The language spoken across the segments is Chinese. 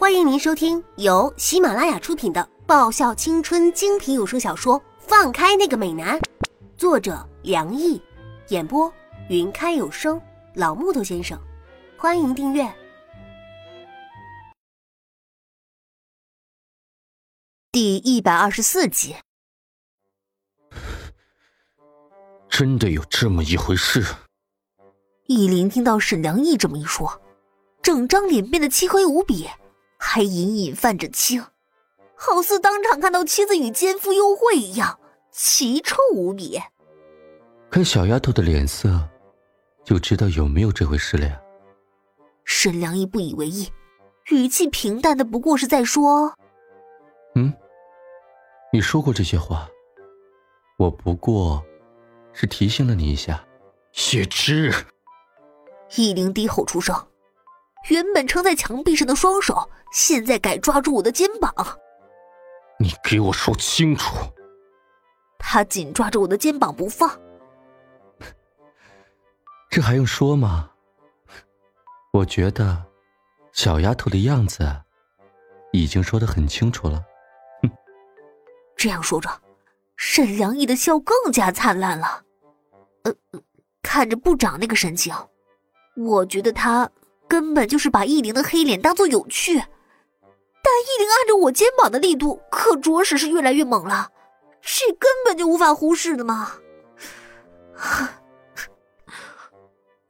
欢迎您收听由喜马拉雅出品的爆笑青春精品有声小说《放开那个美男》，作者梁毅，演播云开有声老木头先生。欢迎订阅第一百二十四集。真的有这么一回事？易林听到沈良义这么一说，整张脸变得漆黑无比。还隐隐泛着青，好似当场看到妻子与奸夫幽会一样，奇臭无比。看小丫头的脸色，就知道有没有这回事了呀。沈良义不以为意，语气平淡的不过是在说：“嗯，你说过这些话，我不过是提醒了你一下。”雪芝，易灵低吼出声。原本撑在墙壁上的双手，现在改抓住我的肩膀。你给我说清楚！他紧抓着我的肩膀不放。这还用说吗？我觉得，小丫头的样子，已经说的很清楚了。哼！这样说着，沈良义的笑更加灿烂了。呃，看着部长那个神情，我觉得他。根本就是把易灵的黑脸当做有趣，但易灵按着我肩膀的力度可着实是越来越猛了，这根本就无法忽视的嘛！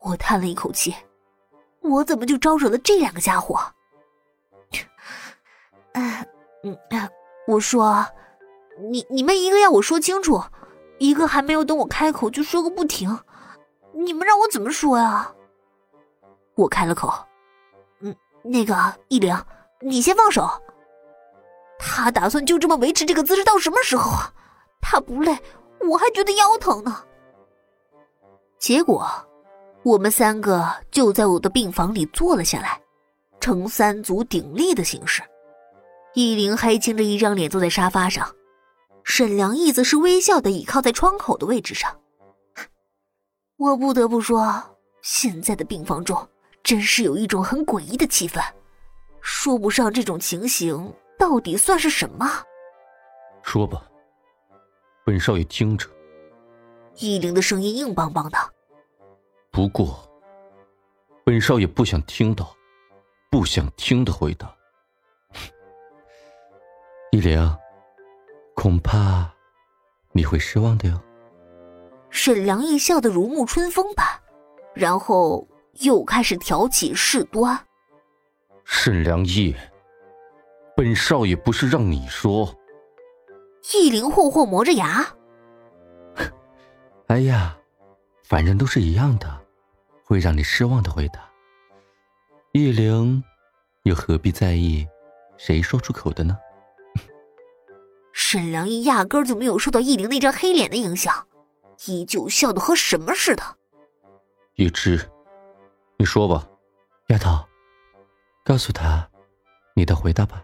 我叹了一口气，我怎么就招惹了这两个家伙？哎，嗯，我说，你你们一个要我说清楚，一个还没有等我开口就说个不停，你们让我怎么说呀？我开了口，嗯，那个易灵，你先放手。他打算就这么维持这个姿势到什么时候啊？他不累，我还觉得腰疼呢。结果，我们三个就在我的病房里坐了下来，呈三足鼎立的形式。易灵黑青着一张脸坐在沙发上，沈良义则是微笑的倚靠在窗口的位置上。我不得不说，现在的病房中。真是有一种很诡异的气氛，说不上这种情形到底算是什么。说吧，本少爷听着。易灵的声音硬邦邦的。不过，本少爷不想听到，不想听的回答。易灵，恐怕你会失望的哟。沈良义笑得如沐春风般，然后。又开始挑起事端。沈良义，本少爷不是让你说。易灵霍霍磨着牙。哎呀，反正都是一样的，会让你失望的回答。易灵，又何必在意谁说出口的呢？沈良义压根就没有受到易灵那张黑脸的影响，依旧笑得和什么似的。易之。你说吧，丫头，告诉他你的回答吧。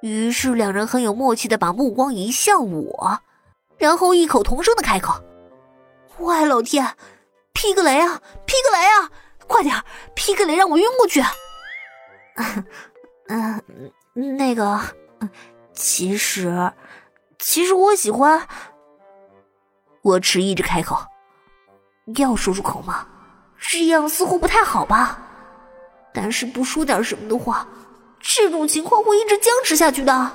于是两人很有默契的把目光移向我，然后异口同声的开口：“喂，老天，劈个雷啊，劈个雷啊，快点劈个雷，让我晕过去。”嗯，那个，其实，其实我喜欢。我迟疑着开口：“要说出口吗？”这样似乎不太好吧？但是不说点什么的话，这种情况会一直僵持下去的。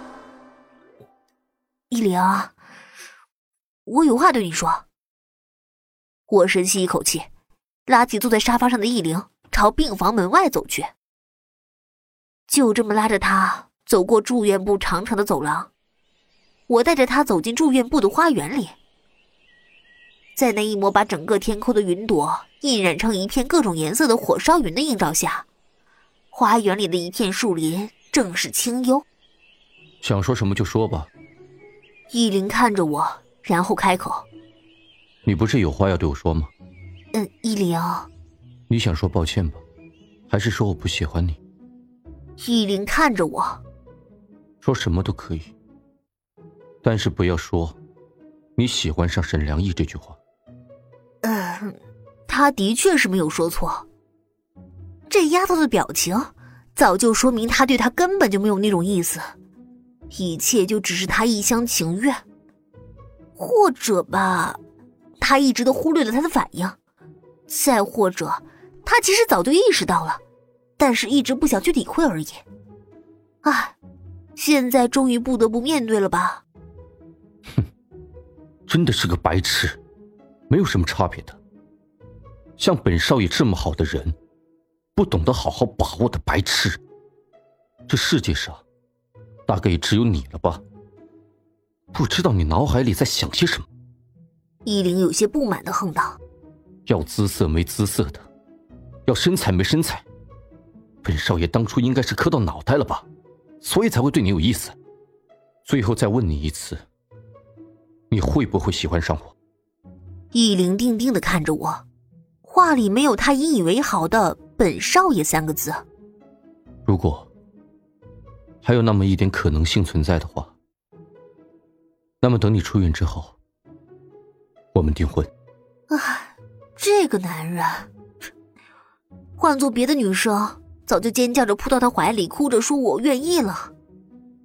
依灵，我有话对你说。我深吸一口气，拉起坐在沙发上的易灵，朝病房门外走去。就这么拉着他走过住院部长长的走廊，我带着他走进住院部的花园里。在那一抹把整个天空的云朵印染成一片各种颜色的火烧云的映照下，花园里的一片树林正是清幽。想说什么就说吧。依灵看着我，然后开口：“你不是有话要对我说吗？”“嗯，依灵，你想说抱歉吧，还是说我不喜欢你？”依灵看着我，说什么都可以，但是不要说你喜欢上沈良义这句话。他的确是没有说错。这丫头的表情，早就说明他对她根本就没有那种意思，一切就只是他一厢情愿，或者吧，他一直都忽略了他的反应，再或者，他其实早就意识到了，但是一直不想去理会而已。唉，现在终于不得不面对了吧？哼，真的是个白痴，没有什么差别的。像本少爷这么好的人。不懂得好好把握的白痴，这世界上大概也只有你了吧？不知道你脑海里在想些什么？依灵有些不满的哼道：“要姿色没姿色的，要身材没身材，本少爷当初应该是磕到脑袋了吧，所以才会对你有意思。最后再问你一次，你会不会喜欢上我？”依灵定定的看着我，话里没有他引以为豪的。本少爷三个字，如果还有那么一点可能性存在的话，那么等你出院之后，我们订婚。啊，这个男人，换做别的女生，早就尖叫着扑到他怀里，哭着说我愿意了。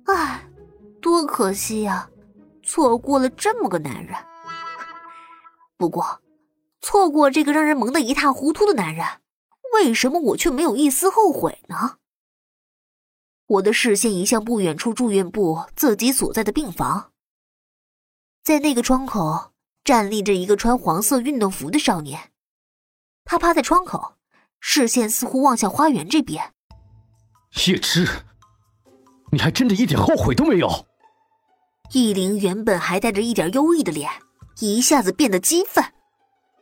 唉，多可惜呀，错过了这么个男人。不过，错过这个让人萌得一塌糊涂的男人。为什么我却没有一丝后悔呢？我的视线移向不远处住院部自己所在的病房，在那个窗口站立着一个穿黄色运动服的少年，他趴在窗口，视线似乎望向花园这边。叶芝，你还真的一点后悔都没有？易灵原本还带着一点忧郁的脸，一下子变得激愤，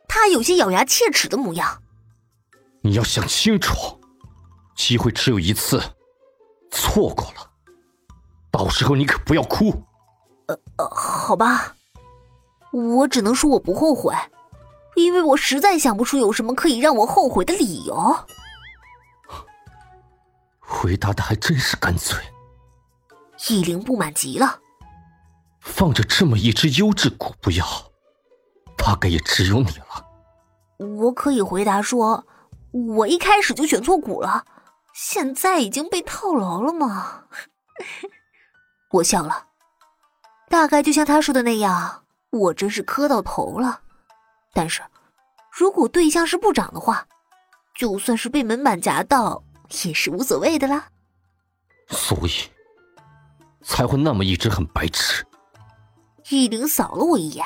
他有些咬牙切齿的模样。你要想清楚，机会只有一次，错过了，到时候你可不要哭。呃呃，好吧，我只能说我不后悔，因为我实在想不出有什么可以让我后悔的理由。回答的还真是干脆。易灵不满极了，放着这么一只优质股不要，大概也只有你了。我可以回答说。我一开始就选错股了，现在已经被套牢了吗？我笑了，大概就像他说的那样，我真是磕到头了。但是，如果对象是部长的话，就算是被门板夹到也是无所谓的啦。所以，才会那么一直很白痴。玉玲扫了我一眼。